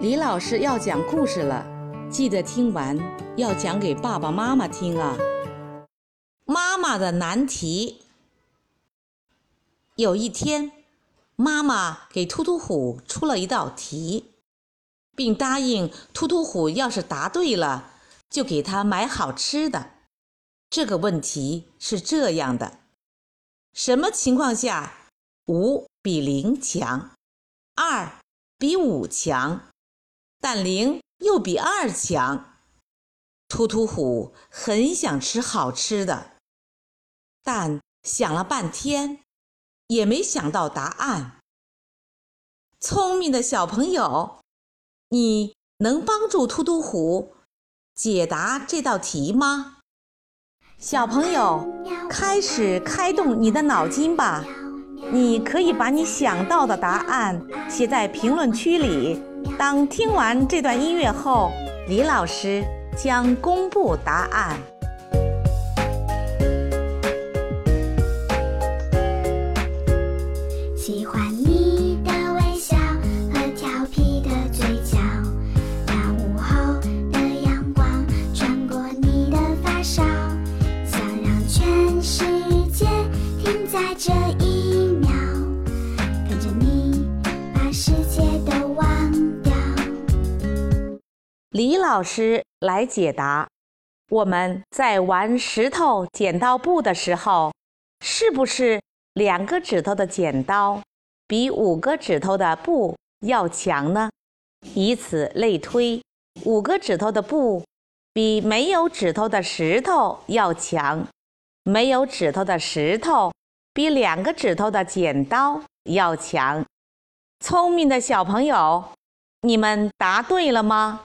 李老师要讲故事了，记得听完要讲给爸爸妈妈听啊。妈妈的难题。有一天，妈妈给突突虎出了一道题，并答应突突虎要是答对了，就给他买好吃的。这个问题是这样的：什么情况下五比零强，二比五强？但零又比二强，突突虎很想吃好吃的，但想了半天也没想到答案。聪明的小朋友，你能帮助突突虎解答这道题吗？小朋友，开始开动你的脑筋吧！你可以把你想到的答案写在评论区里。当听完这段音乐后，李老师将公布答案。喜欢你的微笑和调皮的嘴角，那午后的阳光穿过你的发梢，想让全世界停在这一李老师来解答：我们在玩石头剪刀布的时候，是不是两个指头的剪刀比五个指头的布要强呢？以此类推，五个指头的布比没有指头的石头要强，没有指头的石头比两个指头的剪刀要强。聪明的小朋友，你们答对了吗？